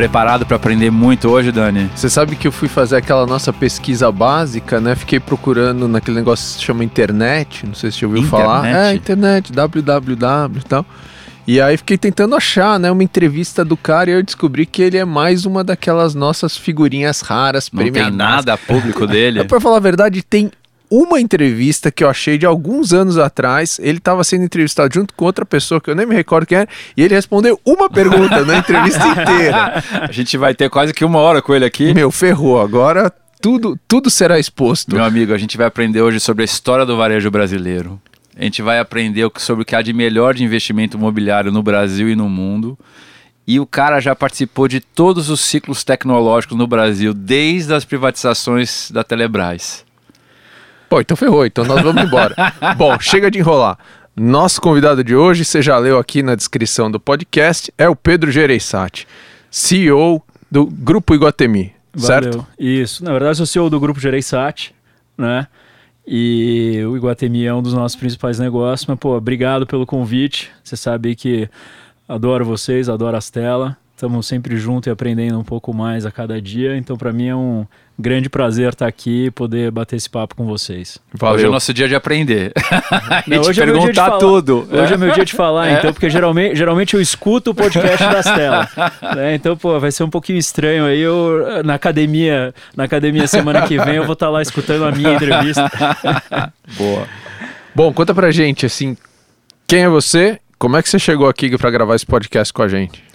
preparado para aprender muito hoje, Dani? Você sabe que eu fui fazer aquela nossa pesquisa básica, né? Fiquei procurando naquele negócio que se chama internet, não sei se você ouviu internet? falar. É, internet, www e tal. E aí fiquei tentando achar, né, uma entrevista do cara e eu descobri que ele é mais uma daquelas nossas figurinhas raras, Não tem premiadas. nada público dele. Pra falar a verdade, tem uma entrevista que eu achei de alguns anos atrás. Ele estava sendo entrevistado junto com outra pessoa que eu nem me recordo quem era, e ele respondeu uma pergunta na entrevista inteira. A gente vai ter quase que uma hora com ele aqui. Meu, ferrou. Agora tudo, tudo será exposto. Meu amigo, a gente vai aprender hoje sobre a história do varejo brasileiro. A gente vai aprender sobre o que há de melhor de investimento imobiliário no Brasil e no mundo. E o cara já participou de todos os ciclos tecnológicos no Brasil, desde as privatizações da Telebrás. Pô, então ferrou. Então nós vamos embora. Bom, chega de enrolar. Nosso convidado de hoje, você já leu aqui na descrição do podcast, é o Pedro Gereissati, CEO do Grupo Iguatemi, certo? Valeu. Isso. Na verdade, eu sou CEO do grupo Gereissat, né? E o Iguatemi é um dos nossos principais negócios. Mas, pô, obrigado pelo convite. Você sabe que adoro vocês, adoro as telas. Estamos sempre juntos e aprendendo um pouco mais a cada dia. Então, para mim é um grande prazer estar aqui e poder bater esse papo com vocês. Hoje é o Valeu. nosso dia de aprender. Não, e te hoje é meu dia de perguntar falar. tudo. Hoje é meu dia de falar, então, porque geralmente, geralmente eu escuto o podcast das telas. né? Então, pô, vai ser um pouquinho estranho aí. Eu, na academia, na academia semana que vem, eu vou estar lá escutando a minha entrevista. Boa. Bom, conta pra gente, assim, quem é você? Como é que você chegou aqui pra gravar esse podcast com a gente?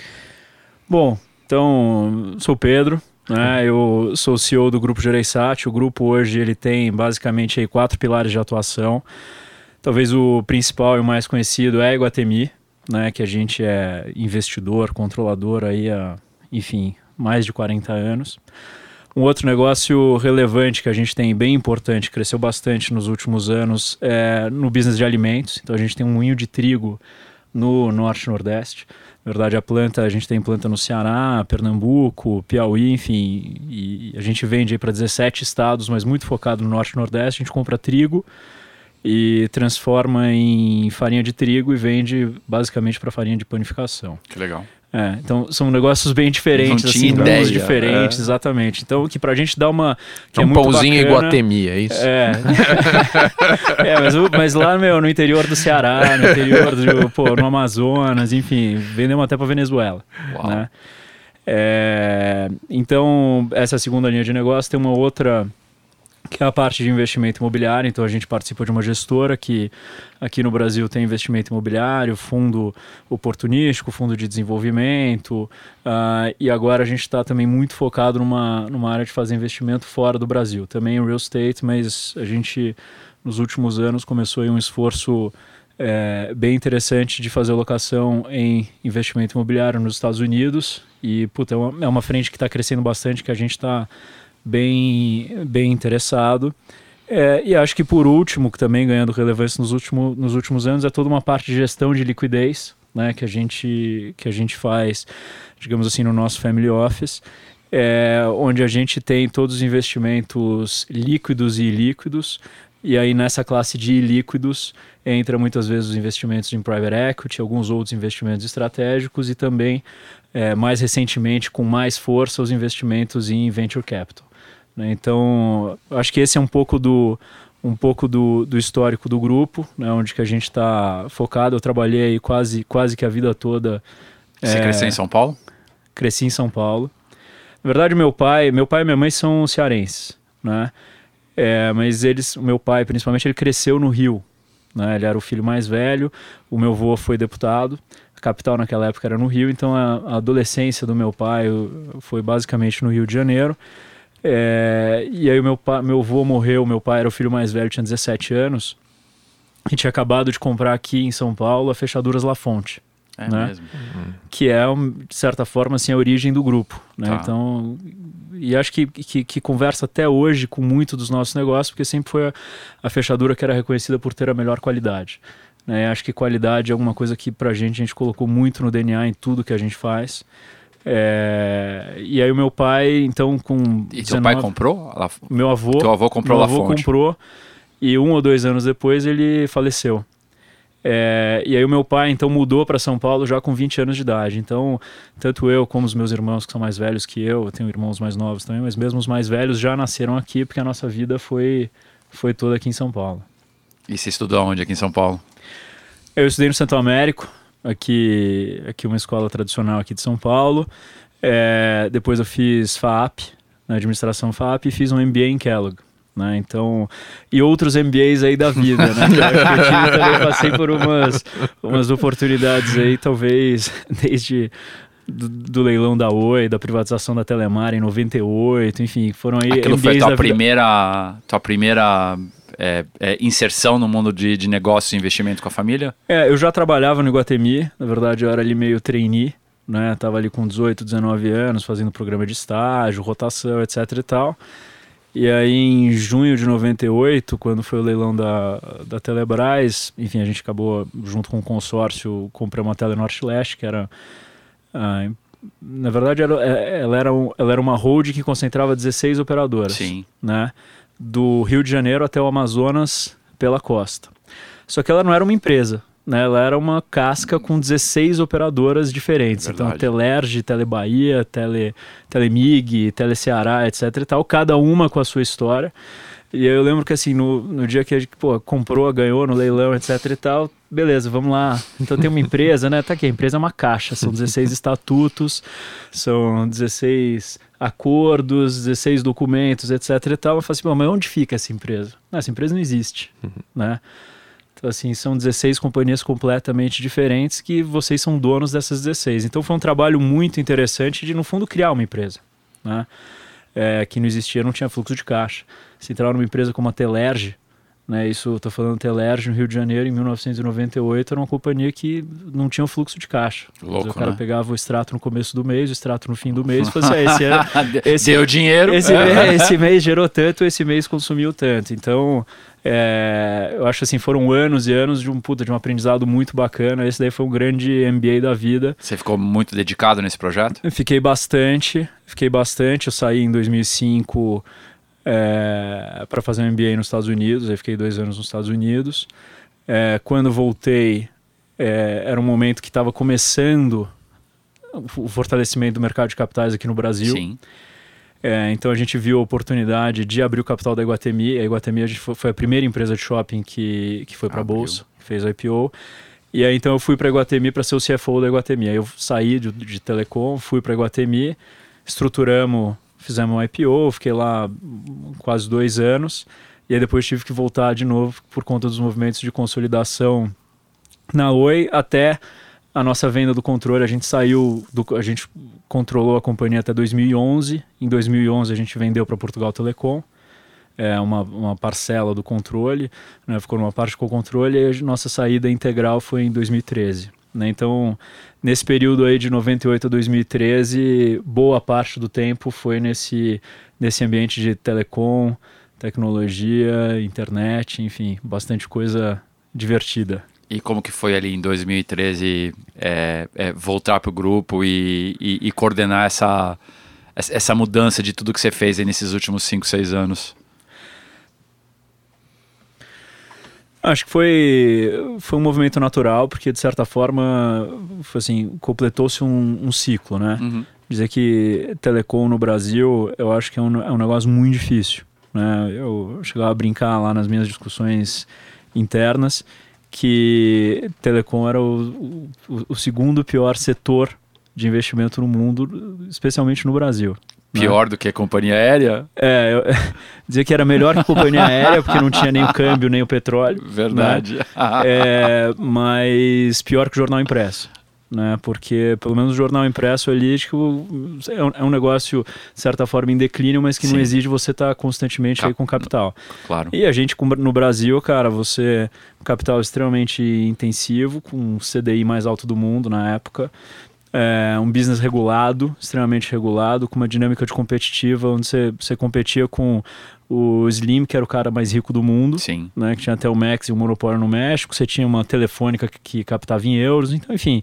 Bom, então, sou Pedro, né? Eu sou CEO do Grupo Gereissat. O grupo hoje ele tem basicamente aí quatro pilares de atuação. Talvez o principal e o mais conhecido é a Iguatemi, né? Que a gente é investidor, controlador aí há, enfim, mais de 40 anos. Um outro negócio relevante que a gente tem, bem importante, cresceu bastante nos últimos anos, é no business de alimentos. Então a gente tem um moinho de trigo no Norte Nordeste. Verdade, a planta, a gente tem planta no Ceará, Pernambuco, Piauí, enfim, e a gente vende para 17 estados, mas muito focado no Norte e Nordeste. A gente compra trigo e transforma em farinha de trigo e vende basicamente para farinha de panificação. Que legal. É, então são negócios bem diferentes, assim, ideia, diferentes, é. exatamente. Então, que pra gente dá uma. Que É é um muito pãozinho bacana, Iguatemi, é isso? É. é mas, o- mas lá, meu, no interior do Ceará, no interior do, pô, no Amazonas, enfim, vendemos até pra Venezuela. Uau. Né? É, então, essa é segunda linha de negócio. Tem uma outra que é a parte de investimento imobiliário. Então, a gente participa de uma gestora que aqui no Brasil tem investimento imobiliário, fundo oportunístico, fundo de desenvolvimento. ah, e agora a gente está também muito focado numa, numa área de fazer investimento fora do Brasil. Também real estate, mas a gente, nos últimos anos, começou um esforço é, bem interessante de fazer alocação em investimento imobiliário nos Estados Unidos. E, puta, é uma, é uma frente que está crescendo bastante, que a gente está bem, bem interessado. É, e acho que por último, que também ganhando relevância nos, último, nos últimos anos, é toda uma parte de gestão de liquidez, né, que a gente que a gente faz, digamos assim, no nosso family office, é, onde a gente tem todos os investimentos líquidos e ilíquidos. E aí nessa classe de ilíquidos entra muitas vezes os investimentos em private equity, alguns outros investimentos estratégicos e também é, mais recentemente com mais força os investimentos em venture capital. Né? Então, acho que esse é um pouco do um pouco do, do histórico do grupo, né, onde que a gente está focado. Eu trabalhei aí quase quase que a vida toda. Você é, cresceu em São Paulo? cresci em São Paulo. Na verdade, meu pai, meu pai e minha mãe são cearenses, né? É, mas eles, o meu pai, principalmente, ele cresceu no Rio, né? Ele era o filho mais velho. O meu avô foi deputado. A capital naquela época era no Rio, então a, a adolescência do meu pai foi basicamente no Rio de Janeiro. É, e aí o meu, pa, meu avô morreu, meu pai era o filho mais velho, tinha 17 anos. E tinha acabado de comprar aqui em São Paulo a Fechaduras La Fonte É Né? mesmo. que é, de certa forma, assim, a origem do grupo. Né? Tá. Então, e acho que, que, que conversa até hoje com muito dos nossos negócios, porque sempre foi a, a fechadura que era reconhecida por ter a melhor qualidade. Né? Acho que qualidade é alguma coisa que pra gente, a gente colocou muito no DNA em tudo que a gente faz. É, e aí o meu pai, então, com E seu pai 19 comprou? Ela- meu avô, Teu avô comprou meu avô comprou e um ou dois anos depois ele faleceu. É, e aí o meu pai então mudou para São Paulo já com 20 anos de idade. Então, tanto eu como os meus irmãos que são mais velhos que eu, eu tenho irmãos mais novos também, mas mesmo os mais velhos já nasceram aqui porque a nossa vida foi foi toda aqui em São Paulo. E você estudou onde aqui em São Paulo? Eu estudei no Santo Américo, aqui aqui uma escola tradicional aqui de São Paulo. É, depois eu fiz FAP, na administração FAP, e fiz um MBA em Kellogg. Né? Então, e outros MBAs aí da vida, né? Eu, eu também passei por umas, umas oportunidades aí, talvez desde do, do, leilão da Oi, da privatização da Telemar em 98, enfim, foram aí Aquilo MBAs foi tua primeira, tua primeira é, é, inserção no mundo de, de negócios e investimento com a família? É, eu já trabalhava no Iguatemi, na verdade eu era ali meio trainee, né? Tava ali com 18, 19 anos, fazendo programa de estágio, rotação, etc e tal. E aí, em junho de 98, quando foi o leilão da, da Telebrás, enfim, a gente acabou, junto com o consórcio, comprando uma Telenorte-Leste, que era. Ah, na verdade, era, é, ela, era um, ela era uma hold que concentrava 16 operadoras. Sim. Né? Do Rio de Janeiro até o Amazonas pela costa. Só que ela não era uma empresa, né, ela era uma casca com 16 operadoras diferentes. Então. Então, Telerge, Telebahia, Tele, Telemig, Teleceará, etc e tal, cada uma com a sua história. E eu lembro que assim, no, no dia que a gente pô, comprou, ganhou no leilão, etc e tal, beleza, vamos lá. Então tem uma empresa, né? Tá aqui, a empresa é uma caixa, são 16 estatutos, são 16 acordos, 16 documentos, etc e tal. Eu falei assim, mas onde fica essa empresa? Não, essa empresa não existe, uhum. né? Então, assim, são 16 companhias completamente diferentes que vocês são donos dessas 16. Então, foi um trabalho muito interessante de, no fundo, criar uma empresa, né? É, que não existia, não tinha fluxo de caixa. Se entrar numa empresa como a Telerge, né, isso estou falando Telerge no Rio de Janeiro em 1998 era uma companhia que não tinha fluxo de caixa. Louco, o cara né? pegava o extrato no começo do mês, o extrato no fim do mês, fazia esse, esse deu dinheiro. Esse, é, esse mês gerou tanto, esse mês consumiu tanto. Então é, eu acho assim, foram anos e anos de um puta, de um aprendizado muito bacana. Esse daí foi um grande MBA da vida. Você ficou muito dedicado nesse projeto? Eu fiquei bastante, fiquei bastante. Eu saí em 2005 é, para fazer um MBA nos Estados Unidos. Aí fiquei dois anos nos Estados Unidos. É, quando voltei, é, era um momento que estava começando o fortalecimento do mercado de capitais aqui no Brasil. Sim. É, então a gente viu a oportunidade de abrir o capital da Iguatemi. A Iguatemi a foi, foi, a primeira empresa de shopping que, que foi para a bolsa, que fez o IPO. E aí então eu fui para a Iguatemi para ser o CFO da Iguatemi. Aí eu saí de, de telecom, fui para a Iguatemi, estruturamos, fizemos um IPO, fiquei lá quase dois anos. E aí depois tive que voltar de novo por conta dos movimentos de consolidação na Oi até a nossa venda do controle, a gente saiu, do, a gente controlou a companhia até 2011. Em 2011 a gente vendeu para Portugal Telecom, é uma, uma parcela do controle, né, ficou numa parte com o controle e a nossa saída integral foi em 2013. Né? Então, nesse período aí de 98 a 2013, boa parte do tempo foi nesse, nesse ambiente de telecom, tecnologia, internet, enfim, bastante coisa divertida. E como que foi ali em 2013 é, é, voltar para o grupo e, e, e, coordenar essa, essa mudança de tudo que você fez nesses últimos 5, 6 anos? Acho que foi, foi um movimento natural, porque de certa forma assim, completou-se um, um, ciclo, né? Uhum. Dizer que telecom no Brasil, eu acho que é um, é um negócio muito difícil. Né? Eu chegava a brincar lá nas minhas discussões internas que telecom era o, o, o segundo pior setor de investimento no mundo, especialmente no Brasil. Pior né? do que a companhia aérea? É, eu, dizer que era melhor que a companhia aérea, porque não tinha nem o câmbio, nem o petróleo. Né? Verdade. Né? é, mas pior que o jornal impresso né? Porque pelo menos o jornal impresso ali tipo, é, um, é um negócio de certa forma em declínio, mas que Sim. não exige você estar tá constantemente Cap... aí com capital. Claro. E a gente no Brasil, cara, você capital extremamente intensivo, com CDI mais alto do mundo na época. É um business regulado, extremamente regulado, com uma dinâmica de competitiva, onde você, você competia com o Slim, que era o cara mais rico do mundo, Sim. Né, que tinha até o Max e o monopólio no México, você tinha uma telefônica que, que captava em euros, então, enfim,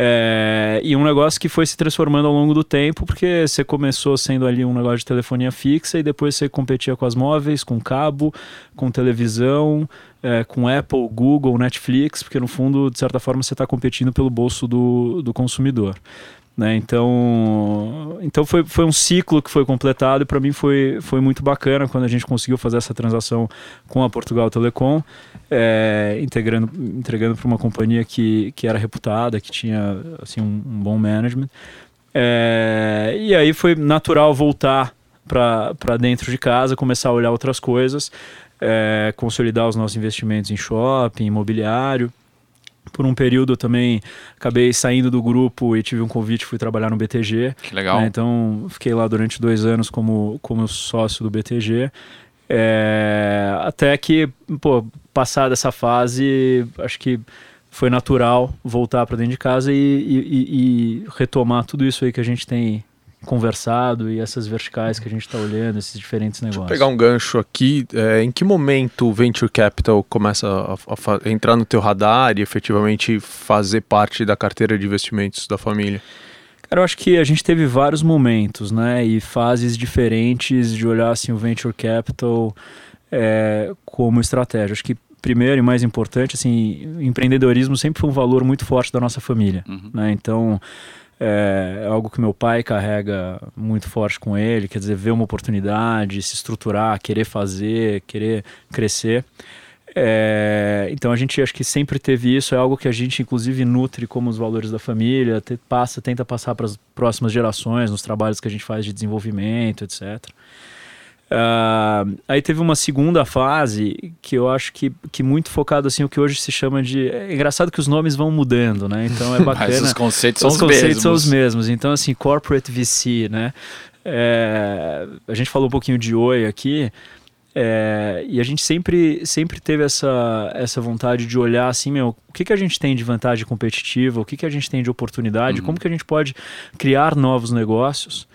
É, e um negócio que foi se transformando ao longo do tempo, porque você começou sendo ali um negócio de telefonia fixa e depois você competia com as móveis, com cabo, com televisão, é, com Apple, Google, Netflix, porque no fundo, de certa forma, você está competindo pelo bolso do, do consumidor. Né? Então, então foi, foi um ciclo que foi completado e para mim foi, foi muito bacana quando a gente conseguiu fazer essa transação com a Portugal Telecom, é, integrando, entregando para uma companhia que, que era reputada, que tinha assim, um, um bom management. É, e aí foi natural voltar para dentro de casa, começar a olhar outras coisas, é, consolidar os nossos investimentos em shopping, imobiliário. Por um período também acabei saindo do grupo e tive um convite, fui trabalhar no BTG. Que legal. Né? Então fiquei lá durante dois anos como, como sócio do BTG. É, até que, pô, passada essa fase, acho que foi natural voltar para dentro de casa e, e, e, retomar tudo isso aí que a gente tem conversado e essas verticais que a gente está olhando, esses diferentes negócios. Deixa eu pegar um gancho aqui. É, em que momento o Venture Capital começa a, a, a, entrar no teu radar e efetivamente fazer parte da carteira de investimentos da família? Cara, eu acho que a gente teve vários momentos, né, e fases diferentes de olhar assim o Venture Capital é, como estratégia. Acho que primeiro e mais importante, assim, empreendedorismo sempre foi um valor muito forte da nossa família, uhum. né? Então é, é, algo que meu pai carrega muito forte com ele, quer dizer, ver uma oportunidade, se estruturar, querer fazer, querer crescer. É, então a gente acho que sempre teve isso, é algo que a gente inclusive nutre como os valores da família, te, passa, tenta passar para as próximas gerações, nos trabalhos que a gente faz de desenvolvimento, etc. Uh, aí teve uma segunda fase que eu acho que, que muito focado assim o que hoje se chama de é engraçado que os nomes vão mudando né? Então é bacana. Mas os conceitos são os, os conceitos mesmos. são os mesmos. Então assim corporate VC né? É, a gente falou um pouquinho de Oi aqui é, e a gente sempre, sempre teve essa, essa vontade de olhar assim, meu, o que, que a gente tem de vantagem competitiva, o que, que a gente tem de oportunidade, uhum. como que a gente pode criar novos negócios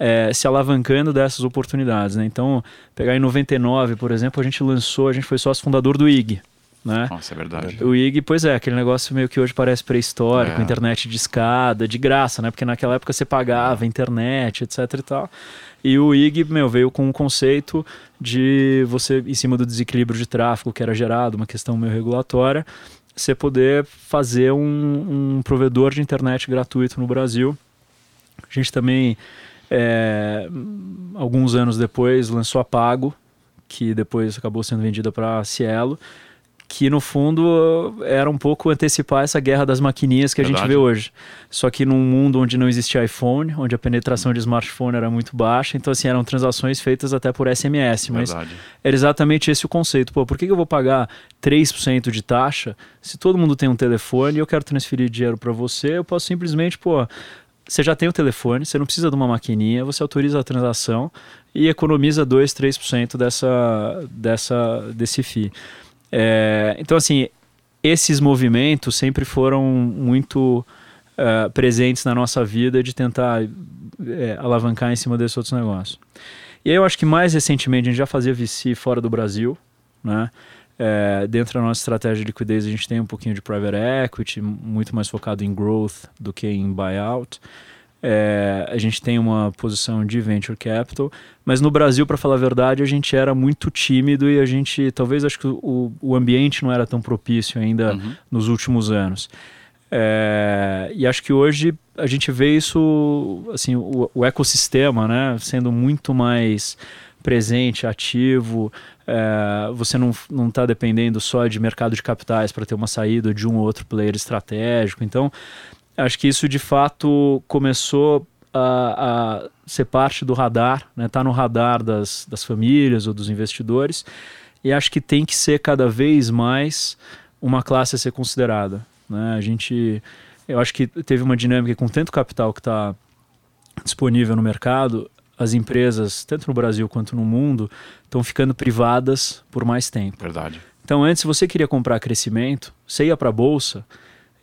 é, se alavancando dessas oportunidades. Né? Então, pegar em 99, por exemplo, a gente lançou, a gente foi sócio fundador do IG. Né? Nossa, é verdade. O IG, pois é, aquele negócio meio que hoje parece pré-histórico, é. internet de escada, de graça, né? Porque naquela época você pagava internet, etc e tal. E o IG, meu, veio com um conceito de você, em cima do desequilíbrio de tráfego que era gerado, uma questão meio regulatória, você poder fazer um, um provedor de internet gratuito no Brasil. A gente também é, alguns anos depois lançou a Pago, que depois acabou sendo vendida para Cielo, que no fundo era um pouco antecipar essa guerra das maquininhas que a gente vê hoje. Só que num mundo onde não existia iPhone, onde a penetração de smartphone era muito baixa, então assim, eram transações feitas até por SMS, mas Verdade. era exatamente esse o conceito. Pô, por que, que eu vou pagar 3% de taxa se todo mundo tem um telefone e eu quero transferir dinheiro para você, eu posso simplesmente, pô, você já tem o telefone, você não precisa de uma maquininha, você autoriza a transação e economiza 2, 3% dessa, dessa, desse FII. É, então, assim, esses movimentos sempre foram muito uh, presentes na nossa vida de tentar é, alavancar em cima desses outros negócios. E aí eu acho que mais recentemente a gente já fazia VC fora do Brasil, né? É, dentro da nossa estratégia de liquidez, a gente tem um pouquinho de private equity, muito mais focado em growth do que em buyout. É, a gente tem uma posição de venture capital, mas no Brasil, para falar a verdade, a gente era muito tímido e a gente, talvez, acho que o, o ambiente não era tão propício ainda uhum. nos últimos anos. É, e acho que hoje a gente vê isso, assim, o, o ecossistema, né, sendo muito mais presente, ativo, é, você não está dependendo só de mercado de capitais para ter uma saída de um ou outro player estratégico. Então, acho que isso de fato começou a, a ser parte do radar, né? Tá no radar das, das famílias ou dos investidores. E acho que tem que ser cada vez mais uma classe a ser considerada. Né? A gente, eu acho que teve uma dinâmica com tanto capital que está disponível no mercado, as empresas, tanto no Brasil quanto no mundo, estão ficando privadas por mais tempo. Verdade. Então, antes, se você queria comprar crescimento, você ia para a bolsa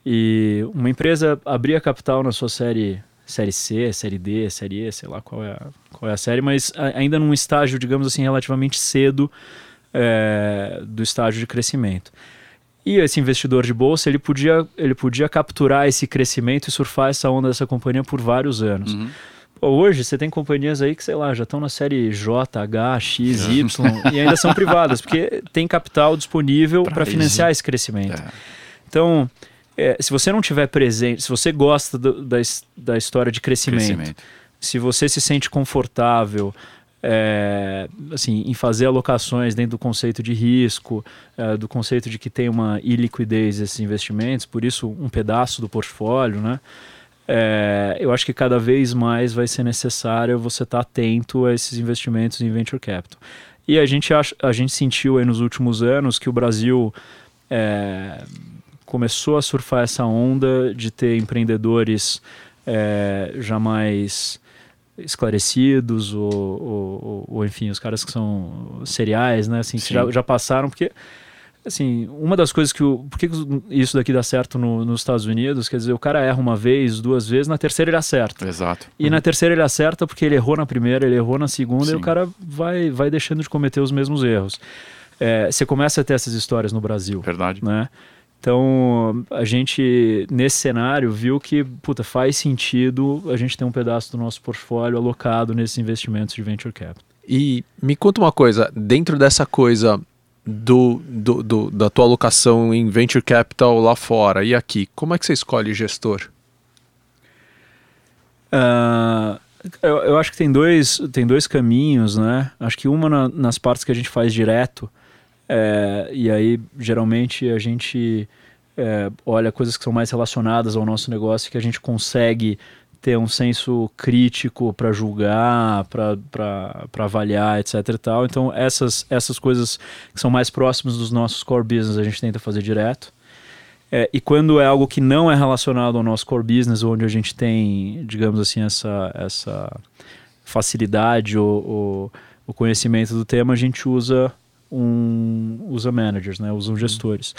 e uma empresa abria capital na sua série série C, série D, série E, sei lá qual é a, qual é a série, mas ainda num estágio, digamos assim, relativamente cedo é, do estágio de crescimento. E esse investidor de bolsa, ele podia, ele podia capturar esse crescimento e surfar essa onda dessa companhia por vários anos. Uhum. Hoje você tem companhias aí que, sei lá, já estão na série J, H, X, Y e ainda são privadas, porque tem capital disponível para financiar esse crescimento. É. Então, é, se você não tiver presente, se você gosta do- da, da história de crescimento, Crescimento. se você se sente confortável é, assim, em fazer alocações dentro do conceito de risco, é, do conceito de que tem uma iliquidez esses investimentos, por isso um pedaço do portfólio, né? É, eu acho que cada vez mais vai ser necessário você estar atento a esses investimentos em venture capital. E a gente, acha, a gente sentiu aí nos últimos anos que o Brasil é, começou a surfar essa onda de ter empreendedores é, já mais esclarecidos ou, ou, ou- enfim os caras que são seriais né assim que já, já passaram porque assim uma das coisas que o por que isso daqui dá certo no- nos Estados Unidos quer dizer o cara erra uma vez duas vezes na terceira ele acerta Exato. e na terceira ele acerta porque ele errou na primeira, ele errou na segunda e Sim. o cara vai, vai deixando de cometer os mesmos erros. É, você começa a ter essas histórias no Brasil, Verdade. né? Então, a gente, nesse cenário, viu que puta, faz sentido a gente ter um pedaço do nosso portfólio alocado nesses investimentos de venture capital. E me conta uma coisa, dentro dessa coisa do, do- do- da tua alocação em venture capital lá fora e aqui, como é que você escolhe gestor? Ah, eu, eu acho que tem dois, tem dois caminhos, né? Acho que uma na- nas partes que a gente faz direto, é, e aí geralmente a gente é, olha coisas que são mais relacionadas ao nosso negócio que a gente consegue ter um senso crítico para julgar, para avaliar, etc e tal. Então essas, essas coisas que são mais próximas dos nossos core business a gente tenta fazer direto. É, e quando é algo que não é relacionado ao nosso core business, onde a gente tem, digamos assim, essa, essa facilidade ou, ou o conhecimento do tema, a gente usa um usa managers, né? Usa gestores.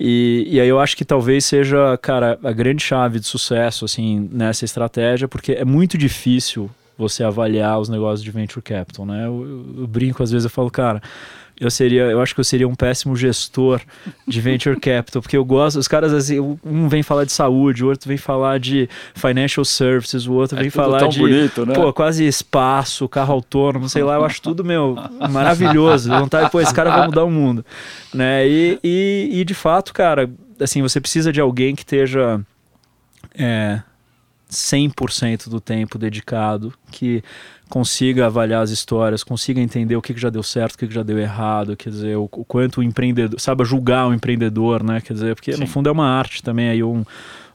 E, e aí eu acho que talvez seja, cara, a grande chave de sucesso assim nessa estratégia, porque é muito difícil você avaliar os negócios de venture capital, né? Eu, eu- eu brinco às vezes, eu falo, cara, eu seria, eu acho que eu seria um péssimo gestor de venture capital, porque eu gosto, os caras assim, um vem falar de saúde, o outro vem falar de financial services, o outro vem falar de bonito, né? Pô, quase espaço, carro autônomo, sei lá, eu acho tudo, meu, maravilhoso. Vontade, pô, esse cara vai mudar o mundo. Né? E, e, e, de fato, cara, assim, você precisa de alguém que esteja é, 100% do tempo dedicado, que consiga avaliar as histórias, consiga entender o que, que já deu certo, o que, que já deu errado, quer dizer, o, o quanto o empreendedor, saiba julgar o empreendedor, né? Quer dizer, porque Sim. no fundo é uma arte também, aí um,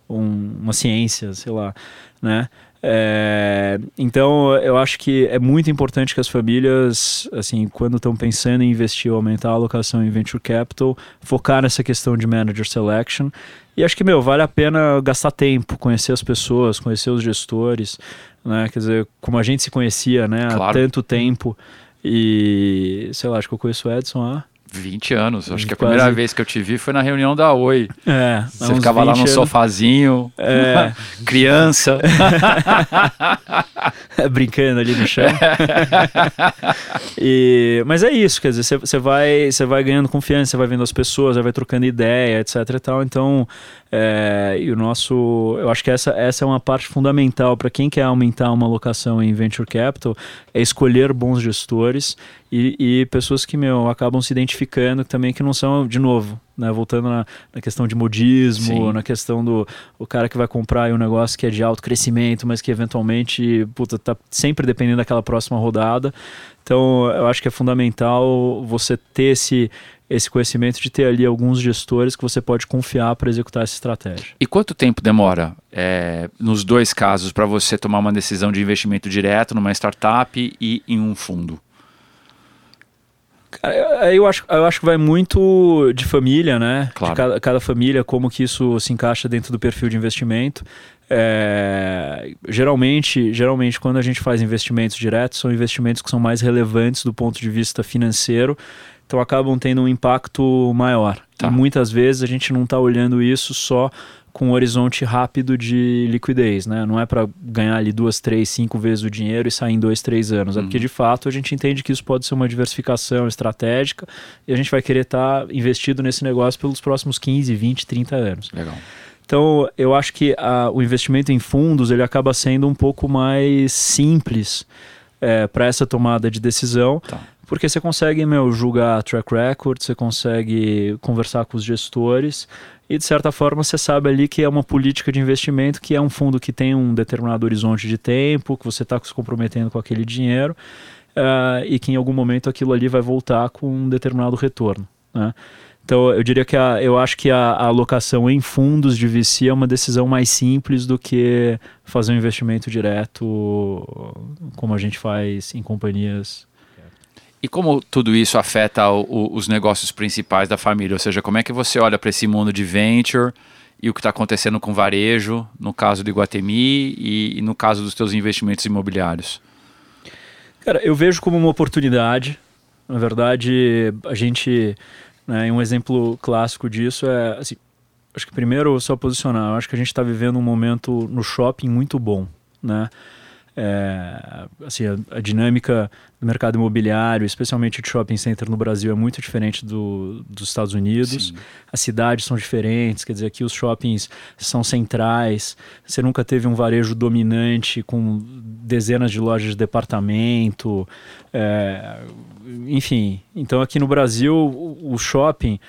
um- uma ciência, sei lá, né? É, então, eu acho que é muito importante que as famílias, assim, quando estão pensando em investir ou aumentar a alocação em venture capital, focar nessa questão de manager selection. E acho que, meu, vale a pena gastar tempo, conhecer as pessoas, conhecer os gestores, né? Quer dizer, como a gente se conhecia, né, há Claro. tanto tempo. E, sei lá, acho que eu conheço o Edson há. 20 anos. Acho que a Quase. primeira vez que eu te vi foi na reunião da Oi. É, Você ficava lá 20 no anos. sofazinho, É. criança. brincando ali no chão. E- mas é isso, quer dizer, você- vai, vai ganhando confiança, você vai vendo as pessoas, você vai trocando ideia, etc e tal. Então, é, e o nosso, eu acho que essa, essa é uma parte fundamental para quem quer aumentar uma alocação em venture capital, é escolher bons gestores e, e pessoas que meu acabam se identificando também que não são de novo. Né, voltando na, na questão de modismo, Sim. na questão do o cara que vai comprar um negócio que é de alto crescimento, mas que eventualmente puta, tá sempre dependendo daquela próxima rodada. Então, eu acho que é fundamental você ter esse, esse conhecimento de ter ali alguns gestores que você pode confiar para executar essa estratégia. E quanto tempo demora, é, nos dois casos, para você tomar uma decisão de investimento direto numa startup e em um fundo? Cara, eu- acho, eu acho que vai muito de família, né? Claro. De cada, cada família, como que isso se encaixa dentro do perfil de investimento. É, geralmente, geralmente, quando a gente faz investimentos diretos, são investimentos que são mais relevantes do ponto de vista financeiro, então acabam tendo um impacto maior. Tá. E muitas vezes a gente não está olhando isso só com um horizonte rápido de liquidez, né? Não é para ganhar ali duas, três, cinco vezes o dinheiro e sair em dois, três anos. É porque, de fato, a gente entende que isso pode ser uma diversificação estratégica e a gente vai querer estar tá investido nesse negócio pelos próximos 15, 20, 30 anos. Legal. Então, eu acho que a, o investimento em fundos ele acaba sendo um pouco mais simples é, para essa tomada de decisão, Tá. Porque você consegue meu, julgar track record, você consegue conversar com os gestores e, de certa forma, você sabe ali que é uma política de investimento, que é um fundo que tem um determinado horizonte de tempo, que você está se comprometendo com aquele dinheiro uh, e que em algum momento aquilo ali vai voltar com um determinado retorno. Né? Então, eu diria que a, eu acho que a, a, alocação em fundos de VC é uma decisão mais simples do que fazer um investimento direto, como a gente faz em companhias. E como tudo isso afeta o, o, os negócios principais da família? Ou seja, como é que você olha para esse mundo de venture e o que está acontecendo com varejo, no caso do Iguatemi e, e no caso dos teus investimentos imobiliários? Cara, eu vejo como uma oportunidade. Na verdade, a gente né? Um exemplo clássico disso é, assim, acho que primeiro só posicionar, eu acho que a gente está vivendo um momento no shopping muito bom, né? É, assim, a, a, dinâmica do mercado imobiliário, especialmente de shopping center no Brasil, é muito diferente do, dos Estados Unidos. Sim. As cidades são diferentes, quer dizer, aqui os shoppings são centrais. Você nunca teve um varejo dominante com dezenas de lojas de departamento. É, enfim, então aqui no Brasil, o, o shopping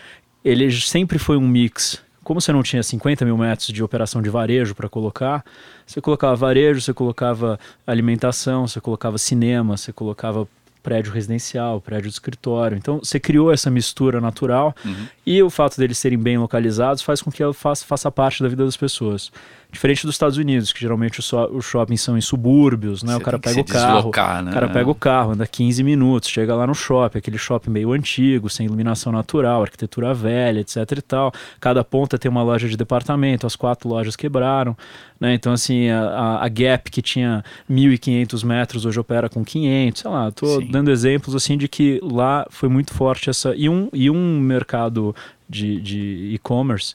ele sempre foi um mix como você não tinha 50 mil metros de operação de varejo para colocar, você colocava varejo, você colocava alimentação, você colocava cinema, você colocava prédio residencial, prédio de escritório. Então você criou essa mistura natural Uhum. e o fato deles serem bem localizados faz com que ela faça, faça parte da vida das pessoas. Diferente dos Estados Unidos, que geralmente os, so, os shoppings são em subúrbios, né? Você o cara pega o carro, deslocar, né? o cara pega o carro, anda 15 minutos, chega lá no shopping, aquele shopping meio antigo, sem iluminação natural, arquitetura velha, etc e tal. Cada ponta tem uma loja de departamento, as quatro lojas quebraram, né? Então, assim, a, a Gap, que tinha 1.500 metros, hoje opera com 500, sei lá, tô Sim. dando exemplos, assim, de que lá foi muito forte essa... E um, e um mercado de, de e-commerce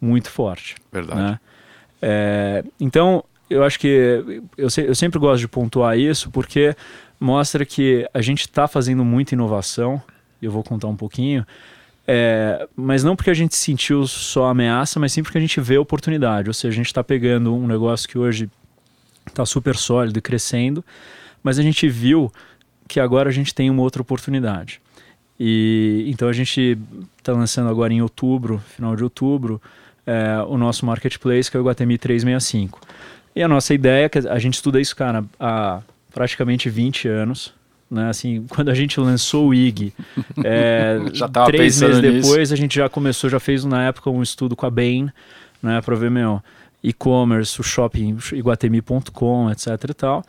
muito forte, Verdade. né? É, então, eu acho que eu, eu sempre gosto de pontuar isso porque mostra que a gente está fazendo muita inovação. Eu vou contar um pouquinho. É, mas não porque a gente sentiu só ameaça, mas sim porque a gente vê oportunidade. Ou seja, a gente está pegando um negócio que hoje está super sólido e crescendo, mas a gente viu que agora a gente tem uma outra oportunidade. E então a gente está lançando agora em outubro, final de outubro, é, o nosso marketplace, que é o Guatemi 365. E a nossa ideia, que a gente estuda isso, cara, há praticamente 20 anos. Né? Assim, quando a gente lançou o IG, é, três meses nisso. depois a gente já começou, já fez na época um estudo com a Bain, né, para ver meu e-commerce, o shopping iguatemi.com, etc e tal.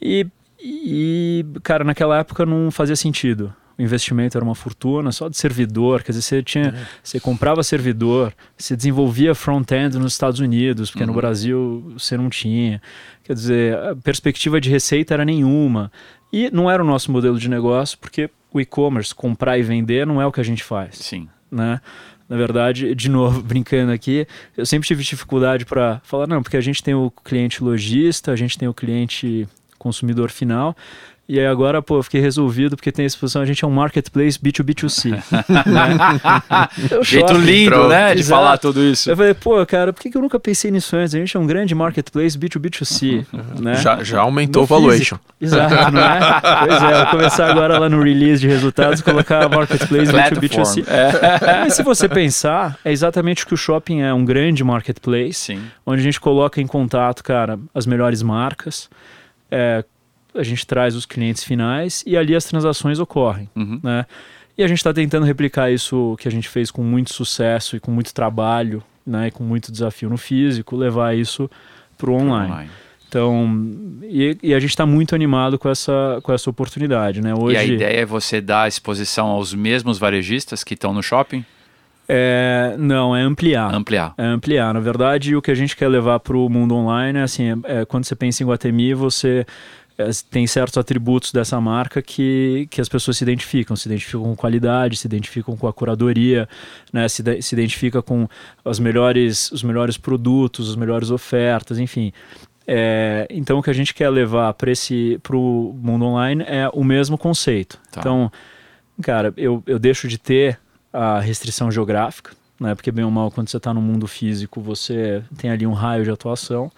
E, e, cara, naquela época não fazia sentido. O investimento era uma fortuna só de servidor, quer dizer, você tinha, você comprava servidor, você desenvolvia front-end nos Estados Unidos, porque no Uhum. Brasil você não tinha. Quer dizer, a perspectiva de receita era nenhuma. E não era o nosso modelo de negócio, porque o e-commerce, comprar e vender, não é o que a gente faz Sim. né? Na verdade, de novo, brincando aqui, eu sempre tive dificuldade para falar, não, porque a gente tem o cliente lojista, a gente tem o cliente consumidor final, e aí agora, pô, eu fiquei resolvido porque tem a exposição, a gente é um marketplace B2B2C. né? Jeito shopping, lindo, pronto. né? De Exato. falar tudo isso. Eu falei, pô, cara, por que que eu nunca pensei nisso antes? A gente é um grande marketplace B2B2C, né? Já, já aumentou o No valuation. físico. Exato, não é? Pois é, vou começar agora lá no release de resultados colocar marketplace B2B2C. É. Mas se você pensar, é exatamente o que o shopping é, um grande marketplace, Sim. onde a gente coloca em contato, cara, as melhores marcas, é, a gente traz os clientes finais e ali as transações ocorrem, Uhum. né? E a gente está tentando replicar isso que a gente fez com muito sucesso e com muito trabalho, né? E com muito desafio no físico, levar isso para o online. Online. Então, e, e a gente está muito animado com essa, com essa oportunidade, né? Hoje, E a ideia é você dar exposição aos mesmos varejistas que estão no shopping? é, não, é ampliar. Ampliar. É ampliar. Na verdade, o que a gente quer levar para o mundo online é assim: é, é, quando você pensa em Guatemi, você tem certos atributos dessa marca que, que as pessoas se identificam, se identificam com qualidade, se identificam com a curadoria, né, se, de, se identifica com as melhores, os melhores produtos, as melhores ofertas, enfim. É, então o que a gente quer levar para esse o mundo online é o mesmo conceito. Tá. Então, cara, eu, eu deixo de ter a restrição geográfica, né, porque bem ou mal quando você está no mundo físico você tem ali um raio de atuação.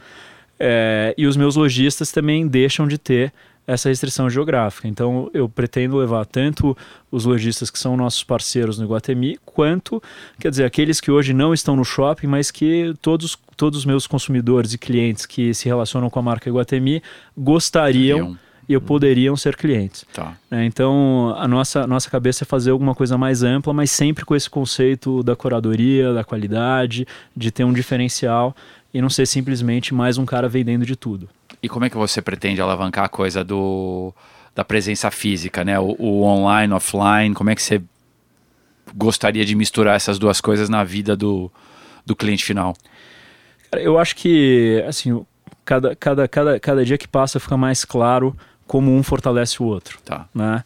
É, e os meus lojistas também deixam de ter essa restrição geográfica. Então, eu pretendo levar tanto os lojistas que são nossos parceiros no Iguatemi, quanto, quer dizer, aqueles que hoje não estão no shopping, mas que todos, todos os meus consumidores e clientes que se relacionam com a marca Iguatemi gostariam e eu poderiam ser clientes. Tá. É, então, a nossa, nossa cabeça é fazer alguma coisa mais ampla, mas sempre com esse conceito da curadoria, da qualidade, de ter um diferencial e não ser simplesmente mais um cara vendendo de tudo. E como é que você pretende alavancar a coisa do, da presença física, né? O, o online, offline, como é que você gostaria de misturar essas duas coisas na vida do, do cliente final? Eu acho que, assim, cada, cada, cada, cada dia que passa fica mais claro como um fortalece o outro. Tá. Né?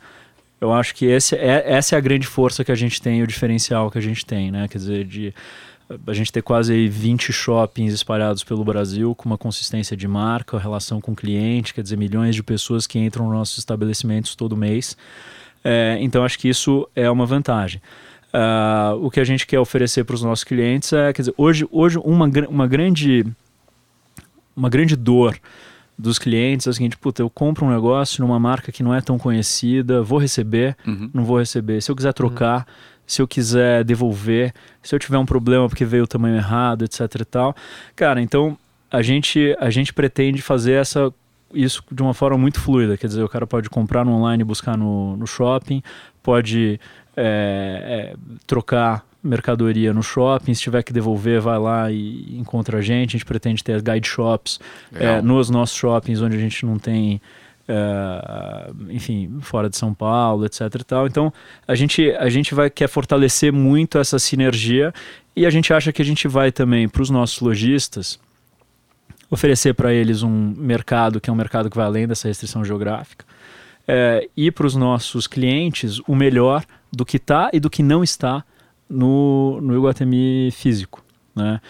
Eu acho que esse é, essa é a grande força que a gente tem, o diferencial que a gente tem, né? Quer dizer, de a gente ter quase 20 shoppings espalhados pelo Brasil com uma consistência de marca, relação com o cliente, quer dizer, milhões de pessoas que entram nos nossos estabelecimentos todo mês. É, então, acho que isso é uma vantagem. Uh, o que a gente quer oferecer para os nossos clientes é, quer dizer, hoje, hoje uma, uma, grande, uma grande dor dos clientes é o seguinte, puta, eu compro um negócio numa marca que não é tão conhecida, vou receber, uhum. não vou receber. Se eu quiser trocar, uhum se eu quiser devolver, se eu tiver um problema porque veio o tamanho errado, etc e tal. Cara, então a gente a gente pretende fazer essa isso de uma forma muito fluida, quer dizer, o cara pode comprar no online e buscar no, no shopping, pode é, é, trocar mercadoria no shopping, se tiver que devolver, vai lá e encontra a gente. A gente pretende ter guide shops é, nos nossos shoppings onde a gente não tem uh, enfim, fora de São Paulo, etc e tal. Então, a gente, a gente vai quer fortalecer muito essa sinergia e a gente acha que a gente vai também para os nossos lojistas oferecer para eles um mercado que é um mercado que vai além dessa restrição geográfica é, e para os nossos clientes o melhor do que está e do que não está no, no Iguatemi físico, né?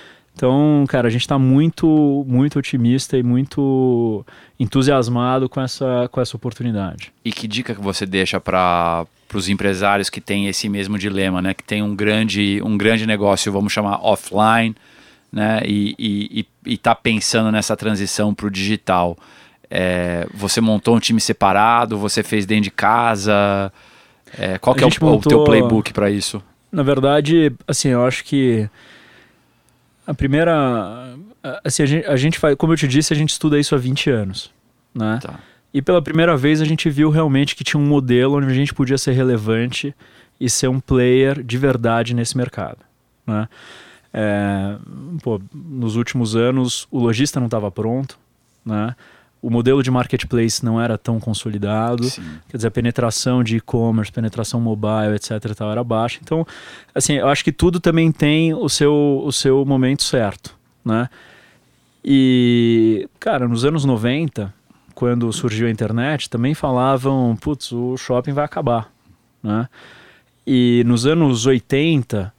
Então, cara, a gente está muito, muito otimista e muito entusiasmado com essa, com essa oportunidade. E que dica que você deixa para os empresários que têm esse mesmo dilema, né? Que tem um grande, um grande negócio, vamos chamar offline, né? E está pensando nessa transição para o digital. É, você montou um time separado? Você fez dentro de casa? É, qual que é o, montou, o teu playbook para isso? Na verdade, assim, eu acho que a primeira. Assim, a gente, a gente faz, como eu te disse, a gente estuda isso há 20 anos. Né? Tá. E pela primeira vez a gente viu realmente que tinha um modelo onde a gente podia ser relevante e ser um player de verdade nesse mercado. Né? É, pô, nos últimos anos o lojista não estava pronto, né? O modelo de marketplace não era tão consolidado, Sim. quer dizer, a penetração de e-commerce, penetração mobile, etc. Tal, era baixa. Então, assim, eu acho que tudo também tem o seu, o seu momento certo, né? E, cara, nos anos 90, quando surgiu a internet, também falavam, putz, o shopping vai acabar, né? E nos anos 80,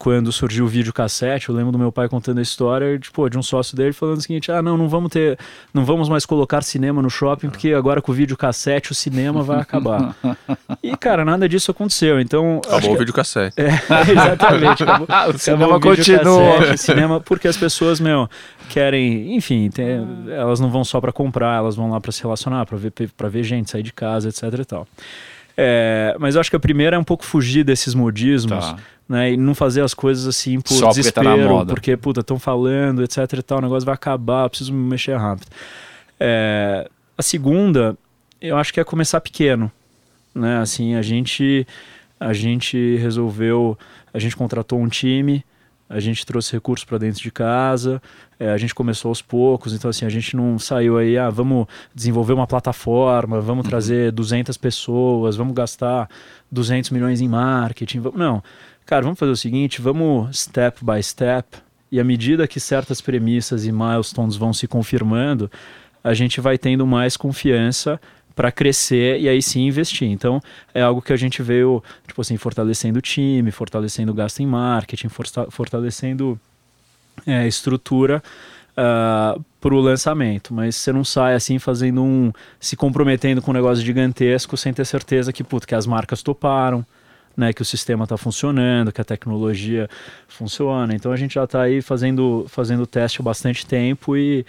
quando surgiu o videocassete, eu lembro do meu pai contando a história tipo, de um sócio dele falando o seguinte: ah, não, não vamos ter, não vamos mais colocar cinema no shopping, porque agora com o videocassete o cinema vai acabar. e, cara, nada disso aconteceu. Então. Acabou o videocassete. É, exatamente. Acabou, o cinema continua. cinema, porque as pessoas, meu, querem, enfim, tem, elas não vão só para comprar, elas vão lá para se relacionar, para ver, pra ver gente, sair de casa, etc e tal. É, mas eu acho que a primeira é um pouco fugir desses modismos. Tá né? E não fazer as coisas assim por Só desespero, porque, tá na moda. porque puta, estão falando, etc e tal, o negócio vai acabar, preciso me mexer rápido. É, a segunda, eu acho que é começar pequeno, né? Assim, a gente a gente resolveu, a gente contratou um time, a gente trouxe recursos para dentro de casa, é, a gente começou aos poucos, então assim, a gente não saiu aí, ah, vamos desenvolver uma plataforma, vamos uhum. trazer 200 pessoas, vamos gastar 200 milhões em marketing, não cara, vamos fazer o seguinte, vamos step by step, e à medida que certas premissas e milestones vão se confirmando, a gente vai tendo mais confiança para crescer e aí sim investir. Então, é algo que a gente veio, tipo assim, fortalecendo o time, fortalecendo o gasto em marketing, fortalecendo é, estrutura uh, ah, para o lançamento. Mas você não sai assim fazendo um. se comprometendo com um negócio gigantesco sem ter certeza que, puto, que as marcas toparam. Né, que o sistema está funcionando, que a tecnologia funciona. Então a gente já está aí fazendo, fazendo teste há bastante tempo e,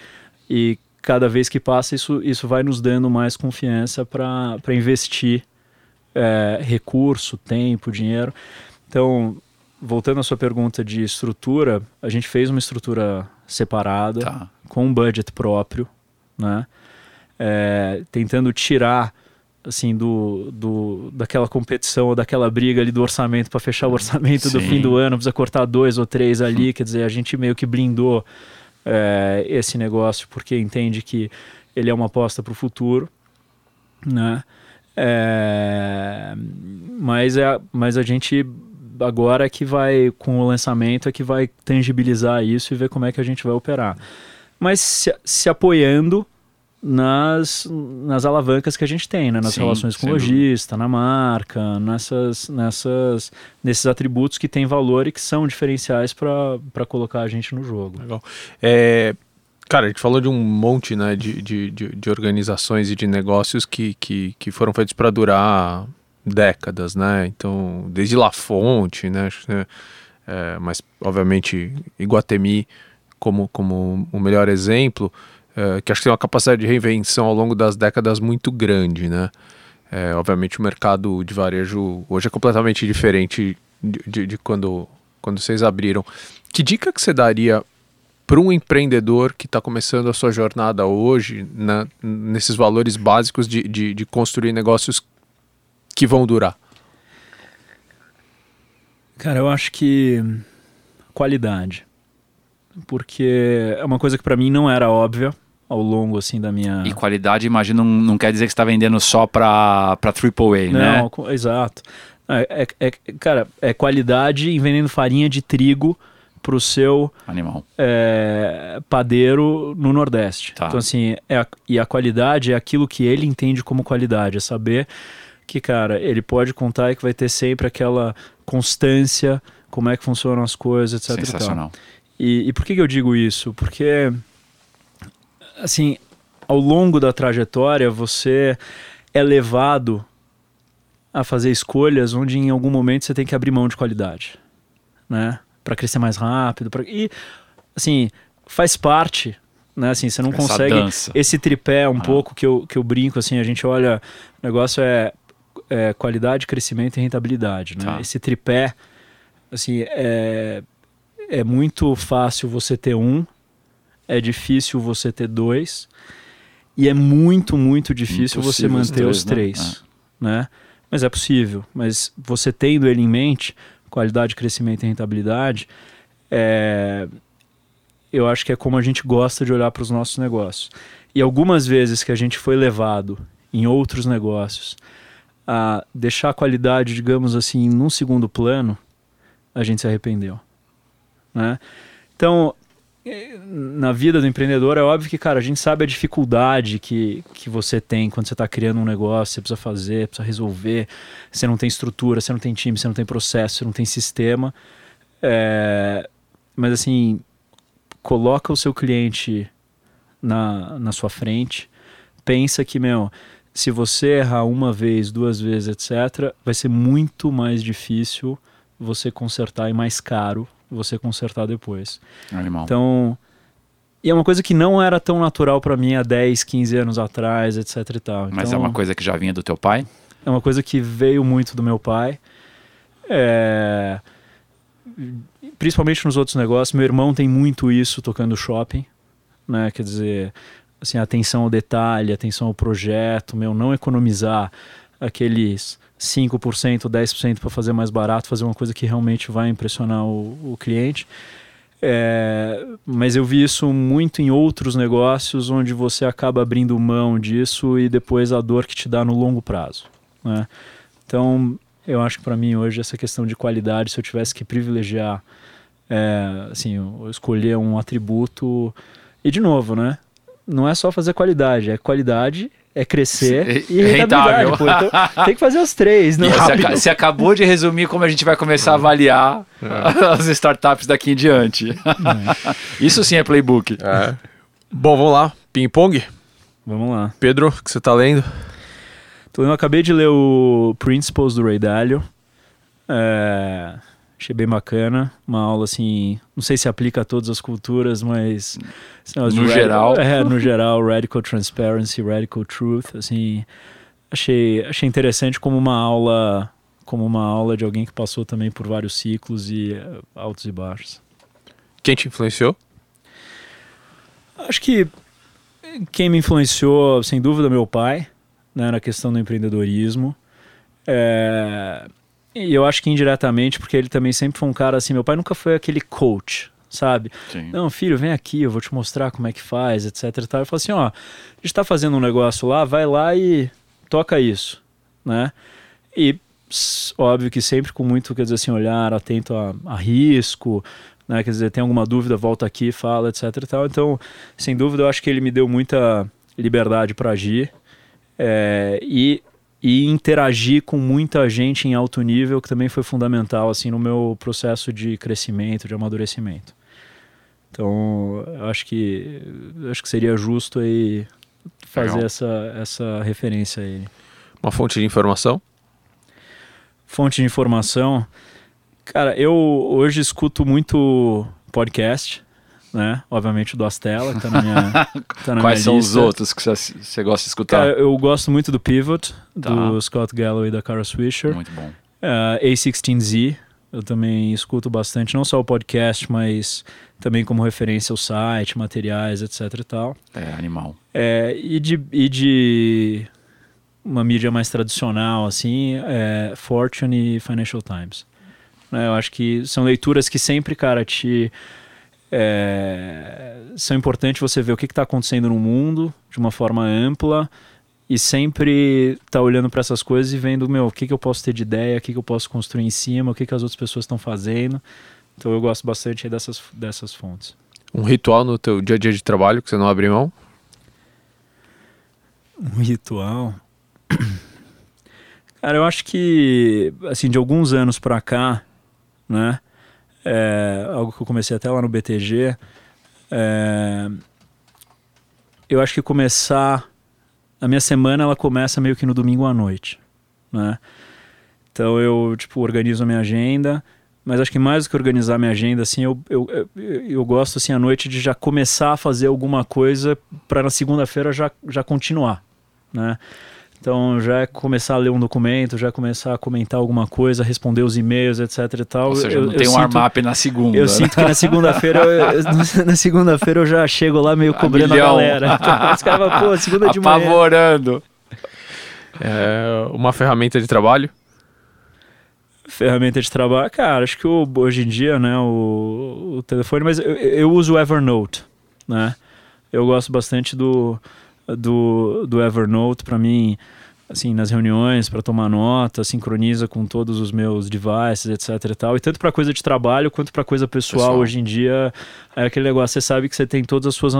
e cada vez que passa, isso, isso vai nos dando mais confiança para investir é, recurso, tempo, dinheiro. Então, voltando à sua pergunta de estrutura, a gente fez uma estrutura separada, tá. com um budget próprio, né? É, tentando tirar assim do, do daquela competição ou daquela briga ali do orçamento para fechar o orçamento Sim. do fim do ano precisa cortar dois ou três ali quer dizer a gente meio que blindou é, esse negócio porque entende que ele é uma aposta para o futuro, né? É, mas, é, mas a gente agora é que vai, com o lançamento, é que vai tangibilizar isso e ver como é que a gente vai operar. Mas se, se apoiando nas, nas alavancas que a gente tem, né? nas Sim, relações com o lojista, na marca, nessas, nessas, nesses atributos que têm valor e que são diferenciais para colocar a gente no jogo. Legal. É, cara, a gente falou de um monte né, de, de, de, de organizações e de negócios que, que, que foram feitos para durar décadas, né? Então, desde La Fonte, né? É, mas, obviamente, Iguatemi como, como o melhor exemplo é, que acho que tem uma capacidade de reinvenção ao longo das décadas muito grande, né? É, obviamente o mercado de varejo hoje é completamente diferente de, de, de quando, quando vocês abriram. Que dica que você daria para um empreendedor que está começando a sua jornada hoje, né, nesses valores básicos de, de, de construir negócios que vão durar? Cara, eu acho que qualidade. Porque é uma coisa que para mim não era óbvia ao longo assim da minha e qualidade imagino não, não quer dizer que está vendendo só para para AAA não, né? Não exato. É, é, é, cara é qualidade em vendendo farinha de trigo para o seu animal. é, padeiro no Nordeste. Tá. então assim é a, e a qualidade é aquilo que ele entende como qualidade é saber que cara ele pode contar e que vai ter sempre aquela constância como é que funcionam as coisas etc sensacional. E, e por que, que eu digo isso? Porque assim, ao longo da trajetória, você é levado a fazer escolhas onde em algum momento você tem que abrir mão de qualidade, né? Para crescer mais rápido, pra... e assim, faz parte, né? Assim, você não Essa consegue dança. esse tripé um ah. pouco que eu, que eu brinco assim, a gente olha, o negócio é, é qualidade, crescimento e rentabilidade, né? Tá. Esse tripé assim, é é muito fácil você ter um é difícil você ter dois e é muito, muito difícil Impossível você manter os três, os três né? né? Mas é possível. Mas você tendo ele em mente, qualidade, crescimento e rentabilidade, é... eu acho que é como a gente gosta de olhar para os nossos negócios. E algumas vezes que a gente foi levado em outros negócios a deixar a qualidade, digamos assim, num segundo plano, a gente se arrependeu. Né? Então, na vida do empreendedor é óbvio que, cara, a gente sabe a dificuldade que, que você tem quando você está criando um negócio, você precisa fazer, precisa resolver, você não tem estrutura, você não tem time, você não tem processo, você não tem sistema. É, mas assim, coloca o seu cliente na, na sua frente, pensa que, meu, se você errar uma vez, duas vezes, etc., vai ser muito mais difícil você consertar e mais caro você consertar depois. Animal. Então, e é uma coisa que não era tão natural para mim há 10, 15 anos atrás, etc e tal. Mas então, é uma coisa que já vinha do teu pai? É uma coisa que veio muito do meu pai. É... Principalmente nos outros negócios. Meu irmão tem muito isso tocando shopping, né? Quer dizer, assim, atenção ao detalhe, atenção ao projeto, meu, não economizar aqueles 5%, 10% para fazer mais barato, fazer uma coisa que realmente vai impressionar o, o cliente. É, mas eu vi isso muito em outros negócios onde você acaba abrindo mão disso e depois a dor que te dá no longo prazo. Né? Então, eu acho que para mim hoje essa questão de qualidade, se eu tivesse que privilegiar, é, assim, escolher um atributo e de novo, né? Não é só fazer qualidade, é qualidade, é crescer E- e rentabilidade. rentável. pô. Então, tem que fazer as três, não E é você, acabou de resumir como a gente vai começar a avaliar as startups daqui em diante. Isso sim é playbook. É. Bom, vamos lá. Ping-pong. Vamos lá. Pedro, o que você tá lendo? Então, eu acabei de ler o Principles do Ray Dalio. É, achei bem bacana. Uma aula assim, não sei se aplica a todas as culturas, mas de No geral. É, no geral, radical transparency, radical truth, assim, achei achei interessante como uma aula, como uma aula de alguém que passou também por vários ciclos e eh, altos e baixos. Quem te influenciou? Acho que quem me influenciou, sem dúvida, meu pai, né, na questão do empreendedorismo. É, E eu acho que indiretamente, porque ele também sempre foi um cara assim. Meu pai nunca foi aquele coach, sabe? Sim. Não, filho, vem aqui, eu vou te mostrar como é que faz, etc. E tal. Eu falo assim: ó, a gente tá fazendo um negócio lá, vai lá e toca isso, né? E óbvio que sempre com muito, quer dizer assim, olhar atento a, a risco, né? Quer dizer, tem alguma dúvida, volta aqui, fala, etc e tal. Então, sem dúvida, eu acho que ele me deu muita liberdade para agir é, e, e interagir com muita gente em alto nível, que também foi fundamental, assim, no meu processo de crescimento, de amadurecimento. Então, acho que acho que seria justo aí fazer Legal. essa, essa referência aí. Uma fonte de informação? Fonte de informação. Cara, eu hoje escuto muito podcast, né? Obviamente do Astela, que tá na minha, tá na Quais minha são os lista. outros que você, gosta de escutar? Cara, eu gosto muito do Pivot, Tá. do Scott Galloway e da Cara Swisher. Muito bom. Uh, A16Z, eu também escuto bastante, não só o podcast, mas também como referência ao site, materiais, etc e tal. É, animal. É, e, de, e de uma mídia mais tradicional, assim, é Fortune e Financial Times. Né, eu acho que são leituras que sempre, cara, te... é, são importantes você ver o que está acontecendo no mundo de uma forma ampla e sempre tá olhando para essas coisas e vendo, meu, o que, que eu posso ter de ideia, o que, que eu posso construir em cima, o que, que as outras pessoas estão fazendo. Então eu gosto bastante aí dessas, dessas fontes. Um ritual no teu dia a dia de trabalho que você não abre mão? Um ritual. Cara, eu acho que, assim, de alguns anos pra cá, né? É, algo que eu comecei até lá no BTG. é, eu acho que começar. A minha semana ela começa meio que no domingo à noite, né? Então eu, tipo, organizo a minha agenda. Mas acho que mais do que organizar a minha agenda, assim, eu, eu, eu, eu gosto, assim, à noite de já começar a fazer alguma coisa para na segunda-feira já, já continuar, né? Então, já é começar a ler um documento, já é começar a comentar alguma coisa, responder os e-mails, etc e tal. Ou seja, eu, não eu tem um sinto- armap na segunda. Eu né? sinto que na segunda-feira eu- eu- na segunda-feira eu já chego lá meio cobrando a, milhão. galera. Então, os caras pô, segunda de manhã. Apavorando. É uma ferramenta de trabalho? Ferramenta de trabalho, cara, acho que o- hoje em dia, né, o, o telefone, mas eu, eu uso o Evernote, né? Eu gosto bastante do, do, do Evernote, para mim, assim, nas reuniões, para tomar nota, sincroniza com todos os meus devices, etc e tal. E tanto para coisa de trabalho quanto para coisa pessoal, Pessoal. hoje em dia, é aquele negócio, você sabe que você tem todas as suas,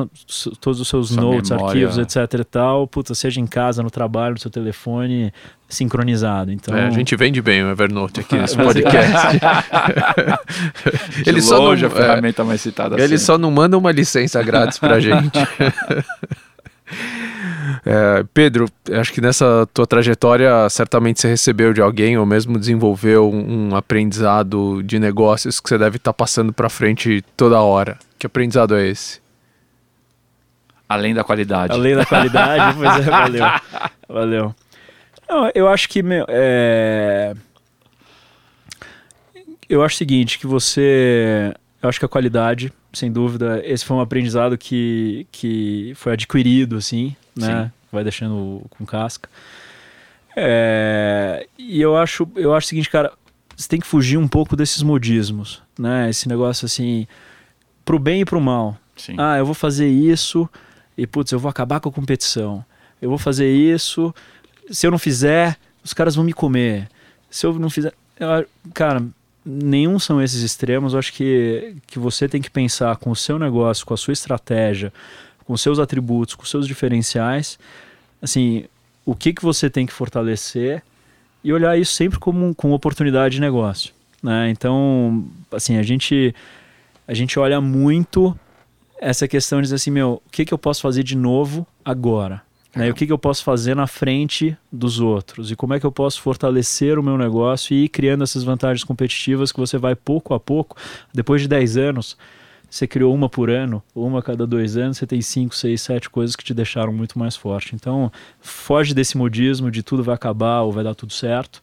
todos os seus Sua notes, memória. arquivos, etc e tal, puta, seja em casa, no trabalho, no seu telefone, sincronizado. Então, É, a gente vende bem o Evernote aqui nesse podcast. Ele só longe não- a ferramenta mais citada Ele sempre. só não manda uma licença grátis pra gente. É, Pedro, acho que nessa tua trajetória certamente você recebeu de alguém ou mesmo desenvolveu um, um aprendizado de negócios que você deve estar passando pra frente toda hora. Que aprendizado é esse? Além da qualidade. Além da qualidade, pois é, valeu. Valeu. Não, eu acho que, meu, é... Eu acho o seguinte, que você... Eu acho que a qualidade, sem dúvida, esse foi um aprendizado que, que foi adquirido, assim, né? Sim. Vai deixando com casca. É, E eu acho, eu acho o seguinte, cara, você tem que fugir um pouco desses modismos, né? Esse negócio, assim, pro bem e pro mal. Sim. Ah, eu vou fazer isso e, putz, eu vou acabar com a competição. Eu vou fazer isso, se eu não fizer, os caras vão me comer. Se eu não fizer... eu- cara, nenhum são esses extremos. Eu acho que, que você tem que pensar com o seu negócio, com a sua estratégia, com seus atributos, com seus diferenciais, assim, o que, que você tem que fortalecer e olhar isso sempre como com oportunidade de negócio. Né? Então, assim, a gente, a gente olha muito essa questão de dizer assim, meu, o que, que eu posso fazer de novo agora? Né? O que, que eu posso fazer na frente dos outros? E como é que eu posso fortalecer o meu negócio e ir criando essas vantagens competitivas que você vai pouco a pouco, depois de 10 anos, você criou uma por ano, uma a cada dois anos, você tem cinco, seis, sete coisas que te deixaram muito mais forte. Então, foge desse modismo de tudo vai acabar ou vai dar tudo certo.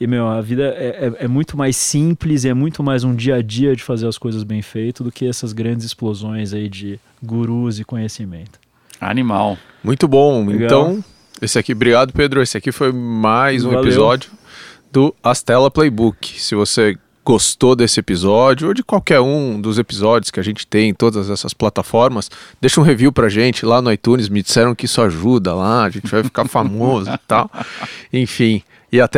E, meu, a vida é, é, é, muito mais simples e é muito mais um dia a dia de fazer as coisas bem feito do que essas grandes explosões aí de gurus e conhecimento. Animal. Muito bom. Legal. Então, esse aqui, obrigado, Pedro. Esse aqui foi mais um Valeu. episódio do Astela Playbook. Se você gostou desse episódio ou de qualquer um dos episódios que a gente tem em todas essas plataformas, deixa um review pra gente lá no iTunes. Me disseram que isso ajuda lá, a gente vai ficar famoso e tal. Enfim, e até